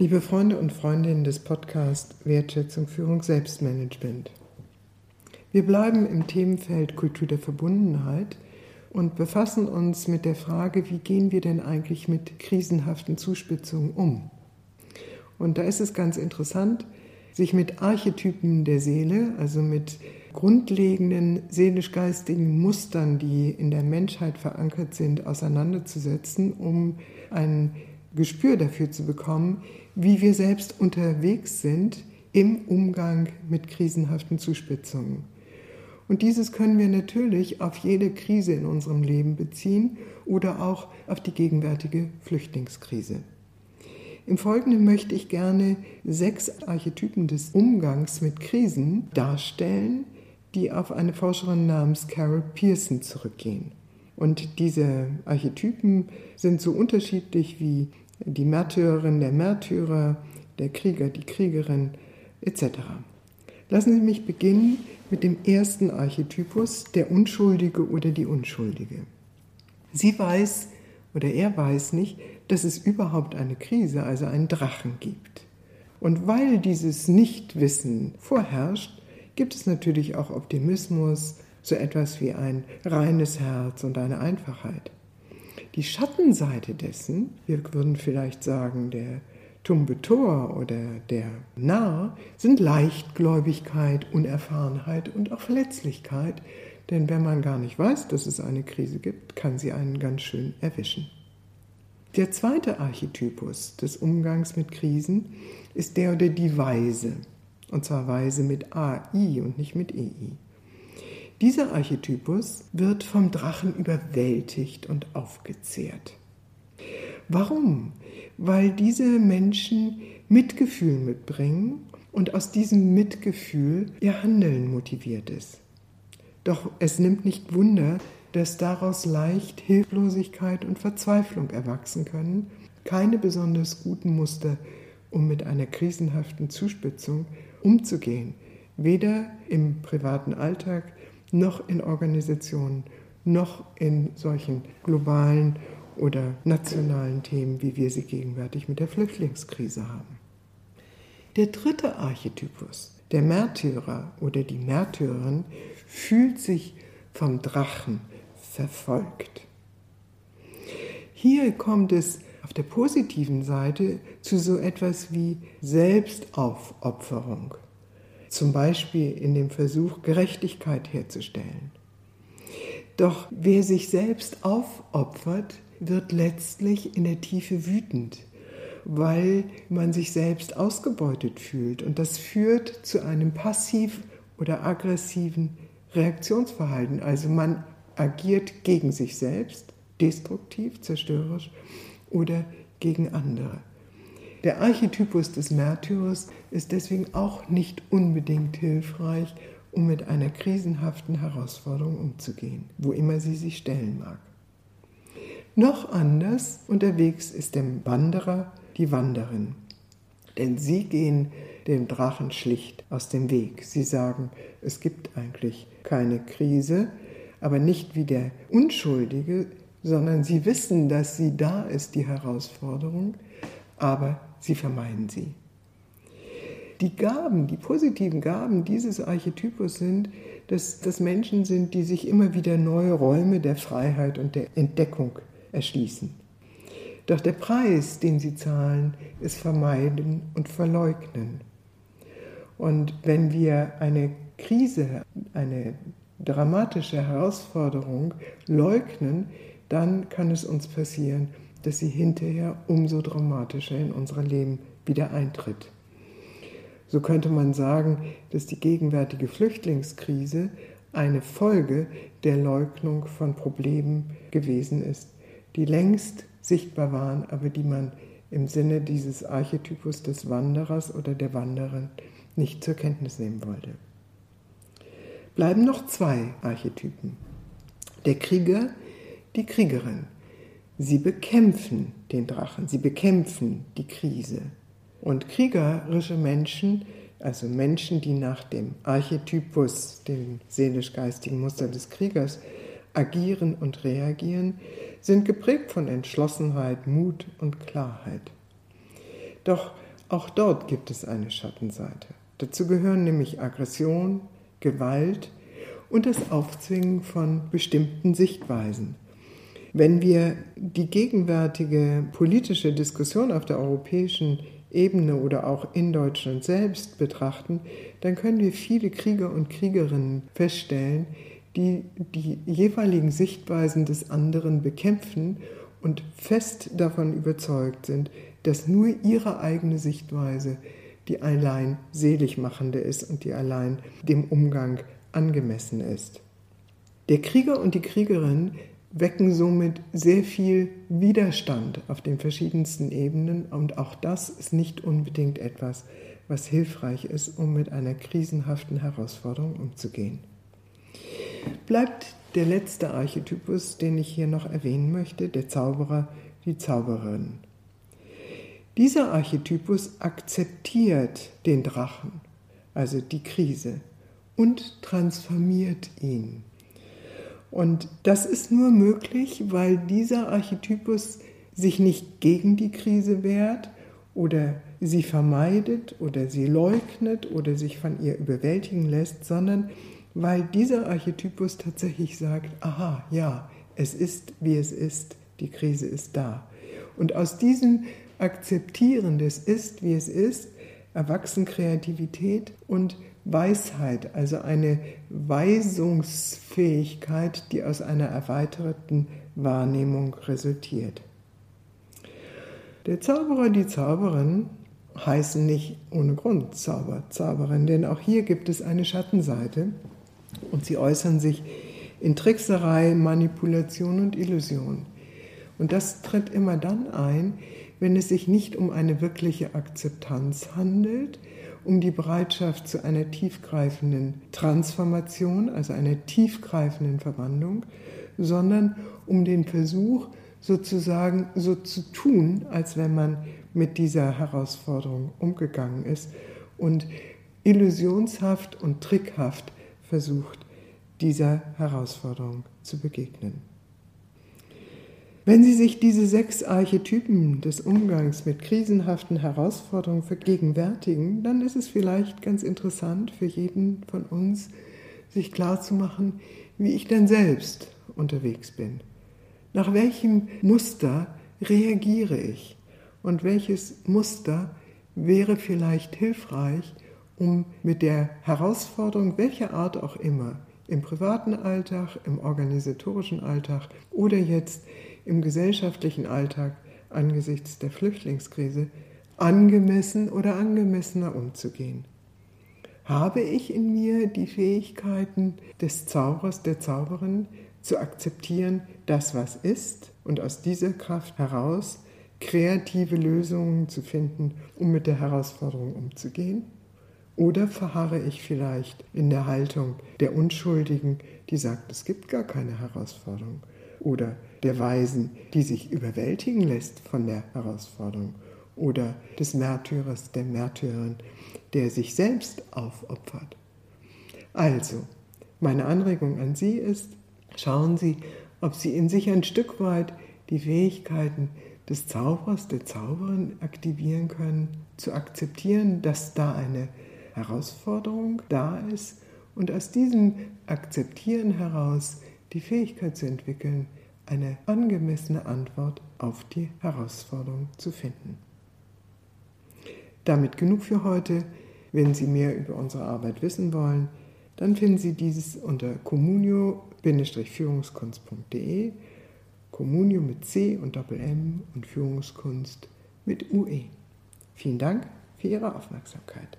Liebe Freunde und Freundinnen des Podcasts Wertschätzung, Führung, Selbstmanagement. Wir bleiben im Themenfeld Kultur der Verbundenheit und befassen uns mit der Frage, wie gehen wir denn eigentlich mit krisenhaften Zuspitzungen um? Und da ist es ganz interessant, sich mit Archetypen der Seele, also mit grundlegenden seelisch-geistigen Mustern, die in der Menschheit verankert sind, auseinanderzusetzen, um ein Gespür dafür zu bekommen, wie wir selbst unterwegs sind im Umgang mit krisenhaften Zuspitzungen. Und dieses können wir natürlich auf jede Krise in unserem Leben beziehen oder auch auf die gegenwärtige Flüchtlingskrise. Im Folgenden möchte ich gerne sechs Archetypen des Umgangs mit Krisen darstellen, die auf eine Forscherin namens Carol Pearson zurückgehen. Und diese Archetypen sind so unterschiedlich wie die Märtyrerin, der Märtyrer, der Krieger, die Kriegerin etc. Lassen Sie mich beginnen mit dem ersten Archetypus, der Unschuldige oder die Unschuldige. Sie weiß oder er weiß nicht, dass es überhaupt eine Krise, also einen Drachen gibt. Und weil dieses Nichtwissen vorherrscht, gibt es natürlich auch Optimismus, so etwas wie ein reines Herz und eine Einfachheit. Die Schattenseite dessen, wir würden vielleicht sagen, der Tumbe Tor oder der Narr, sind Leichtgläubigkeit, Unerfahrenheit und auch Verletzlichkeit. Denn wenn man gar nicht weiß, dass es eine Krise gibt, kann sie einen ganz schön erwischen. Der zweite Archetypus des Umgangs mit Krisen ist der oder die Weise. Und zwar Weise mit AI und nicht mit EI. Dieser Archetypus wird vom Drachen überwältigt und aufgezehrt. Warum? Weil diese Menschen Mitgefühl mitbringen und aus diesem Mitgefühl ihr Handeln motiviert ist. Doch es nimmt nicht Wunder, dass daraus leicht Hilflosigkeit und Verzweiflung erwachsen können, keine besonders guten Muster, um mit einer krisenhaften Zuspitzung umzugehen, weder im privaten Alltag noch in Organisationen, noch in solchen globalen oder nationalen Themen, wie wir sie gegenwärtig mit der Flüchtlingskrise haben. Der dritte Archetypus, der Märtyrer oder die Märtyrerin, fühlt sich vom Drachen verfolgt. Hier kommt es auf der positiven Seite zu so etwas wie Selbstaufopferung zum Beispiel in dem Versuch, Gerechtigkeit herzustellen. Doch wer sich selbst aufopfert, wird letztlich in der Tiefe wütend, weil man sich selbst ausgebeutet fühlt. Und das führt zu einem passiv oder aggressiven Reaktionsverhalten. Also man agiert gegen sich selbst, destruktiv, zerstörerisch oder gegen andere. Der Archetypus des Märtyrers ist deswegen auch nicht unbedingt hilfreich, um mit einer krisenhaften Herausforderung umzugehen, wo immer sie sich stellen mag. Noch anders unterwegs ist der Wanderer, die Wanderin. Denn sie gehen dem Drachen schlicht aus dem Weg. Sie sagen, es gibt eigentlich keine Krise, aber nicht wie der Unschuldige, sondern sie wissen, dass sie da ist, die Herausforderung, aber sie vermeiden sie. Die Gaben, die positiven Gaben dieses Archetypus sind, dass das Menschen sind, die sich immer wieder neue Räume der Freiheit und der Entdeckung erschließen. Doch der Preis, den sie zahlen, ist Vermeiden und Verleugnen. Und wenn wir eine Krise, eine dramatische Herausforderung leugnen, dann kann es uns passieren, dass sie hinterher umso dramatischer in unser Leben wieder eintritt. So könnte man sagen, dass die gegenwärtige Flüchtlingskrise eine Folge der Leugnung von Problemen gewesen ist, die längst sichtbar waren, aber die man im Sinne dieses Archetypus des Wanderers oder der Wanderin nicht zur Kenntnis nehmen wollte. Bleiben noch zwei Archetypen. Der Krieger, die Kriegerin. Sie bekämpfen den Drachen, sie bekämpfen die Krise. Und kriegerische Menschen, also Menschen, die nach dem Archetypus, dem seelisch-geistigen Muster des Kriegers, agieren und reagieren, sind geprägt von Entschlossenheit, Mut und Klarheit. Doch Auch dort gibt es eine Schattenseite. Dazu gehören nämlich Aggression, Gewalt und das Aufzwingen von bestimmten Sichtweisen. Wenn wir die gegenwärtige politische Diskussion auf der europäischen Ebene oder auch in Deutschland selbst betrachten, dann können wir viele Krieger und Kriegerinnen feststellen, die die jeweiligen Sichtweisen des anderen bekämpfen und fest davon überzeugt sind, dass nur ihre eigene Sichtweise die allein seligmachende ist und die allein dem Umgang angemessen ist. Der Krieger und die Kriegerin wecken somit sehr viel Widerstand auf den verschiedensten Ebenen und auch das ist nicht unbedingt etwas, was hilfreich ist, um mit einer krisenhaften Herausforderung umzugehen. Bleibt der letzte Archetypus, den ich hier noch erwähnen möchte, der Zauberer, die Zauberin. Dieser Archetypus akzeptiert den Drachen, also die Krise, und transformiert ihn. Und das ist nur möglich, weil dieser Archetypus sich nicht gegen die Krise wehrt oder sie vermeidet oder sie leugnet oder sich von ihr überwältigen lässt, sondern weil dieser Archetypus tatsächlich sagt, aha, ja, es ist, wie es ist, die Krise ist da. Und aus diesem Akzeptieren des Ist, wie es ist, erwachsen Kreativität und Weisheit, also eine Weisungsfähigkeit, die aus einer erweiterten Wahrnehmung resultiert. Der Zauberer, die Zauberin heißen nicht ohne Grund Zauber, Zauberin, denn auch hier gibt es eine Schattenseite und sie äußern sich in Trickserei, Manipulation und Illusion. Und das tritt immer dann ein, wenn es sich nicht um eine wirkliche Akzeptanz handelt, um die Bereitschaft zu einer tiefgreifenden Transformation, also einer tiefgreifenden Verwandlung, sondern um den Versuch, sozusagen so zu tun, als wenn man mit dieser Herausforderung umgegangen ist und illusionshaft und trickhaft versucht, dieser Herausforderung zu begegnen. Wenn Sie sich diese sechs Archetypen des Umgangs mit krisenhaften Herausforderungen vergegenwärtigen, dann ist es vielleicht ganz interessant für jeden von uns, sich klarzumachen, wie ich denn selbst unterwegs bin. Nach welchem Muster reagiere ich und welches Muster wäre vielleicht hilfreich, um mit der Herausforderung, welcher Art auch immer, im privaten Alltag, im organisatorischen Alltag oder jetzt im gesellschaftlichen Alltag angesichts der Flüchtlingskrise angemessen oder angemessener umzugehen. Habe ich in mir die Fähigkeiten des Zaubers, der Zauberin, zu akzeptieren, das was ist und aus dieser Kraft heraus kreative Lösungen zu finden, um mit der Herausforderung umzugehen? Oder verharre ich vielleicht in der Haltung der Unschuldigen, die sagt, es gibt gar keine Herausforderung? Oder der Weisen, die sich überwältigen lässt von der Herausforderung? Oder des Märtyrers, der Märtyrerin, der sich selbst aufopfert? Also, meine Anregung an Sie ist, schauen Sie, ob Sie in sich ein Stück weit die Fähigkeiten des Zauberers, der Zauberin aktivieren können, zu akzeptieren, dass da eine Herausforderung da ist und aus diesem Akzeptieren heraus die Fähigkeit zu entwickeln, eine angemessene Antwort auf die Herausforderung zu finden. Damit genug für heute. Wenn Sie mehr über unsere Arbeit wissen wollen, dann finden Sie dieses unter communio-führungskunst.de, Communio mit C und Doppel M und Führungskunst mit UE. Vielen Dank für Ihre Aufmerksamkeit.